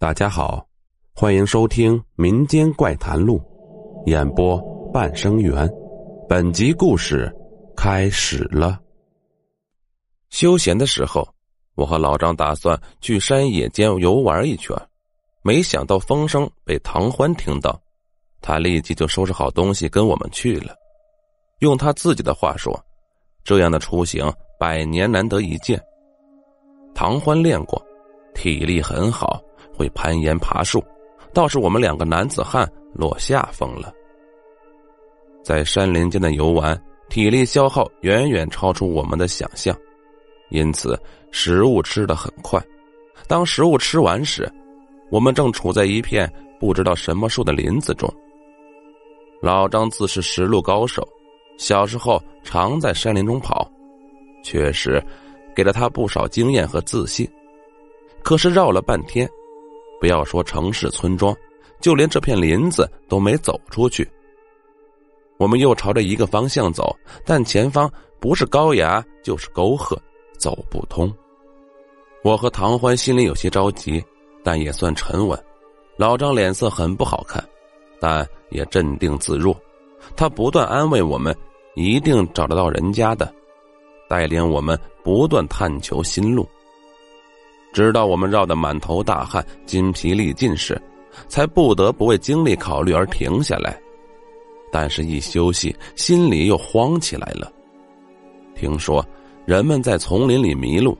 大家好，欢迎收听《民间怪谈录》，演播半生缘。本集故事开始了。休闲的时候，我和老张打算去山野间游玩一圈，没想到风声被唐欢听到，他立即就收拾好东西跟我们去了。用他自己的话说：“这样的出行百年难得一见。”唐欢练过，体力很好。会攀岩爬树，倒是我们两个男子汉落下风了。在山林间的游玩，体力消耗远远超出我们的想象，因此食物吃得很快。当食物吃完时，我们正处在一片不知道什么树的林子中。老张自是石路高手，小时候常在山林中跑，确实给了他不少经验和自信。可是绕了半天。不要说城市村庄，就连这片林子都没走出去。我们又朝着一个方向走，但前方不是高崖就是沟壑，走不通。我和唐欢心里有些着急，但也算沉稳。老张脸色很不好看，但也镇定自若。他不断安慰我们，一定找得到人家的，带领我们不断探求新路。直到我们绕得满头大汗、筋疲力尽时，才不得不为精力考虑而停下来。但是，一休息，心里又慌起来了。听说人们在丛林里迷路，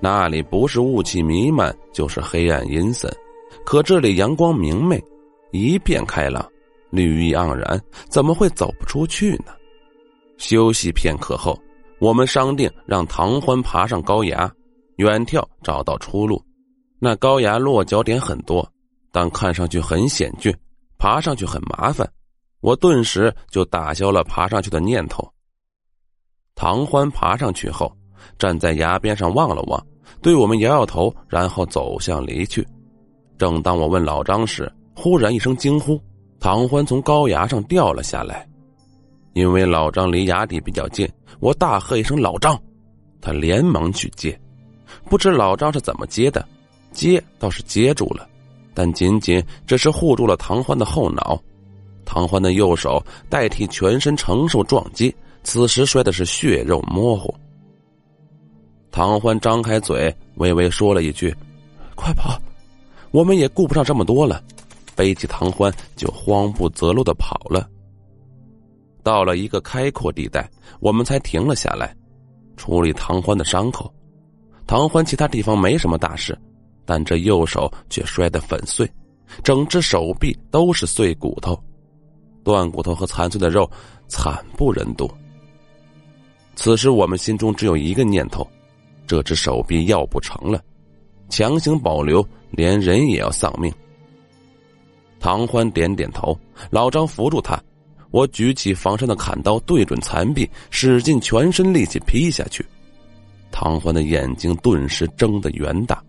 那里不是雾气弥漫，就是黑暗阴森。可这里阳光明媚，一片开朗，绿意盎然，怎么会走不出去呢？休息片刻后，我们商定让唐欢爬上高崖。远眺找到出路，那高崖落脚点很多，但看上去很险峻，爬上去很麻烦。我顿时就打消了爬上去的念头。唐欢爬上去后，站在崖边上望了望，对我们摇摇头，然后走向离去。正当我问老张时，忽然一声惊呼，唐欢从高崖上掉了下来。因为老张离崖底比较近，我大喝一声：“老张！”他连忙去接。不知老张是怎么接的，接倒是接住了，但仅仅只是护住了唐欢的后脑。唐欢的右手代替全身承受撞击，此时摔的是血肉模糊。唐欢张开嘴，微微说了一句：“快跑！”我们也顾不上这么多了，背起唐欢就慌不择路的跑了。到了一个开阔地带，我们才停了下来，处理唐欢的伤口。唐欢其他地方没什么大事，但这右手却摔得粉碎，整只手臂都是碎骨头，断骨头和残碎的肉，惨不忍睹。此时我们心中只有一个念头：这只手臂要不成了，强行保留，连人也要丧命。唐欢点点头，老张扶住他，我举起防身的砍刀，对准残臂，使尽全身力气劈下去。唐欢的眼睛顿时睁得圆大。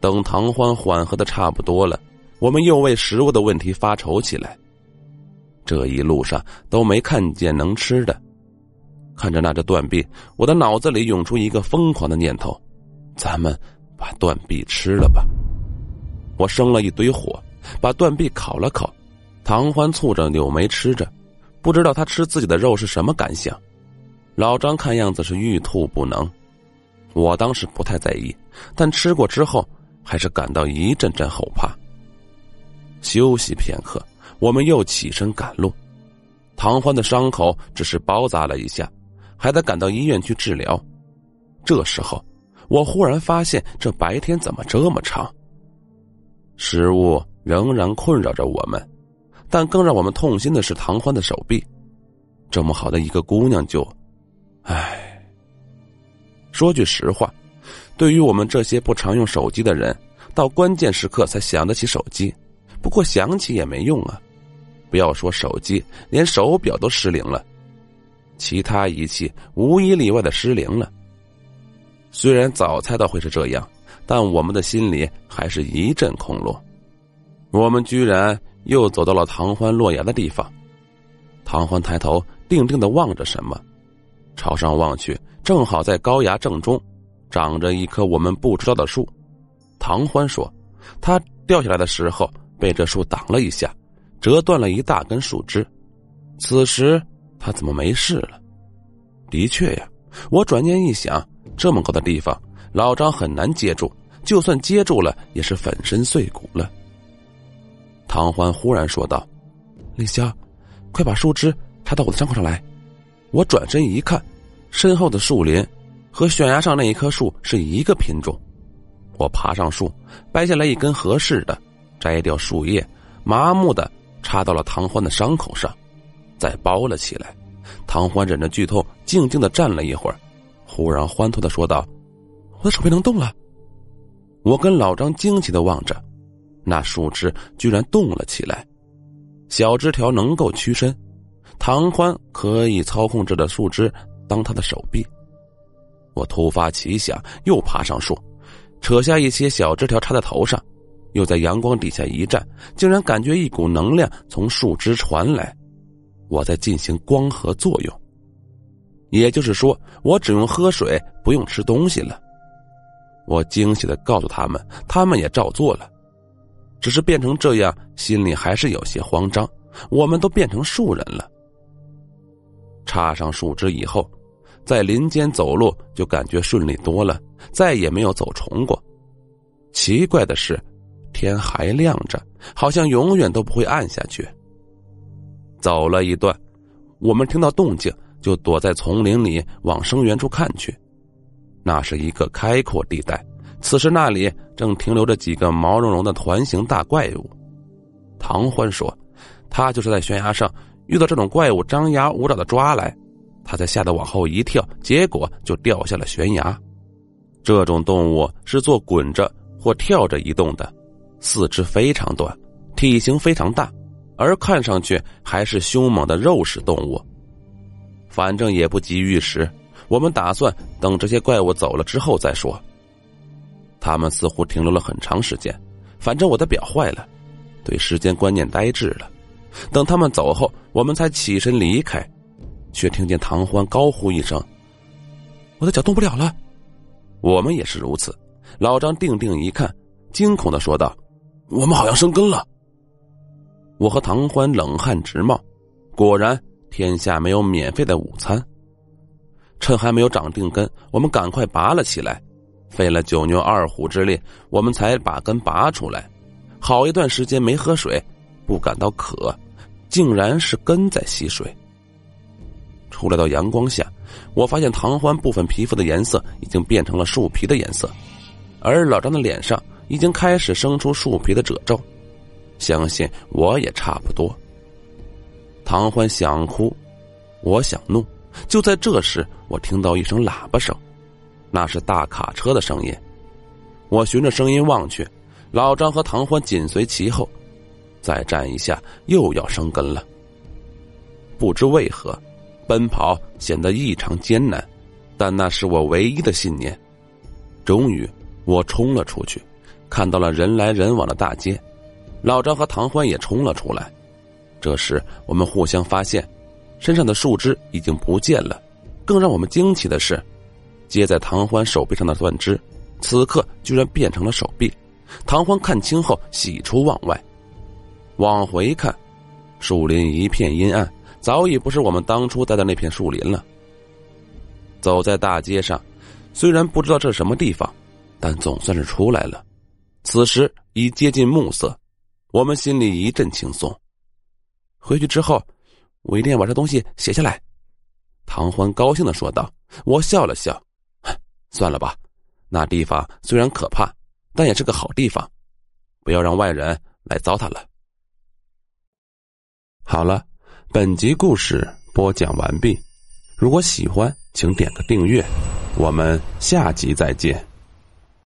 等唐欢缓和的差不多了，我们又为食物的问题发愁起来。这一路上都没看见能吃的，看着那只断臂，我的脑子里涌出一个疯狂的念头：咱们把断臂吃了吧！我生了一堆火，把断臂烤了烤。唐欢蹙着柳眉吃着，不知道他吃自己的肉是什么感想。老张看样子是欲吐不能，我当时不太在意，但吃过之后还是感到一阵阵后怕。休息片刻，我们又起身赶路。唐欢的伤口只是包扎了一下，还得赶到医院去治疗。这时候，我忽然发现这白天怎么这么长？食物仍然困扰着我们，但更让我们痛心的是唐欢的手臂，这么好的一个姑娘就……唉，说句实话，对于我们这些不常用手机的人，到关键时刻才想得起手机。不过想起也没用啊！不要说手机，连手表都失灵了，其他仪器无一例外的失灵了。虽然早猜到会是这样，但我们的心里还是一阵空落。我们居然又走到了唐欢落崖的地方。唐欢抬头，定定的望着什么。朝上望去，正好在高崖正中，长着一棵我们不知道的树。唐欢说，他掉下来的时候被这树挡了一下，折断了一大根树枝。此时他怎么没事了？的确呀，我转念一想，这么高的地方，老张很难接住，就算接住了，也是粉身碎骨了。唐欢忽然说道：“李潇，快把树枝插到我的伤口上来。”我转身一看，身后的树林和悬崖上那一棵树是一个品种。我爬上树，掰下来一根合适的，摘掉树叶，麻木的插到了唐欢的伤口上，再包了起来。唐欢忍着剧痛，静静的站了一会儿，忽然欢脱的说道：“我的手臂能动了。”我跟老张惊奇的望着，那树枝居然动了起来，小枝条能够屈伸。唐欢可以操控这的树枝当他的手臂。我突发奇想，又爬上树，扯下一些小枝条插在头上，又在阳光底下一站，竟然感觉一股能量从树枝传来。我在进行光合作用，也就是说，我只用喝水，不用吃东西了。我惊喜的告诉他们，他们也照做了，只是变成这样，心里还是有些慌张。我们都变成树人了。插上树枝以后，在林间走路就感觉顺利多了，再也没有走重过。奇怪的是，天还亮着，好像永远都不会暗下去。走了一段，我们听到动静，就躲在丛林里往生源处看去。那是一个开阔地带，此时那里正停留着几个毛茸茸的团形大怪物。唐欢说：“他就是在悬崖上。”遇到这种怪物，张牙舞爪的抓来，他才吓得往后一跳，结果就掉下了悬崖。这种动物是做滚着或跳着移动的，四肢非常短，体型非常大，而看上去还是凶猛的肉食动物。反正也不急于时，我们打算等这些怪物走了之后再说。他们似乎停留了很长时间，反正我的表坏了，对时间观念呆滞了。等他们走后，我们才起身离开，却听见唐欢高呼一声：“我的脚动不了了。”我们也是如此。老张定定一看，惊恐的说道：“我们好像生根了。”我和唐欢冷汗直冒。果然，天下没有免费的午餐。趁还没有长定根，我们赶快拔了起来。费了九牛二虎之力，我们才把根拔出来。好一段时间没喝水，不感到渴。竟然是根在吸水。出来到阳光下，我发现唐欢部分皮肤的颜色已经变成了树皮的颜色，而老张的脸上已经开始生出树皮的褶皱。相信我也差不多。唐欢想哭，我想怒。就在这时，我听到一声喇叭声，那是大卡车的声音。我循着声音望去，老张和唐欢紧随其后。再站一下，又要生根了。不知为何，奔跑显得异常艰难，但那是我唯一的信念。终于，我冲了出去，看到了人来人往的大街，老张和唐欢也冲了出来。这时，我们互相发现，身上的树枝已经不见了。更让我们惊奇的是，接在唐欢手臂上的断枝，此刻居然变成了手臂。唐欢看清后，喜出望外。往回看，树林一片阴暗，早已不是我们当初待的那片树林了。走在大街上，虽然不知道这是什么地方，但总算是出来了。此时已接近暮色，我们心里一阵轻松。回去之后，我一定要把这东西写下来。”唐欢高兴的说道。我笑了笑：“算了吧，那地方虽然可怕，但也是个好地方，不要让外人来糟蹋了。”好了，本集故事播讲完毕。如果喜欢，请点个订阅。我们下集再见。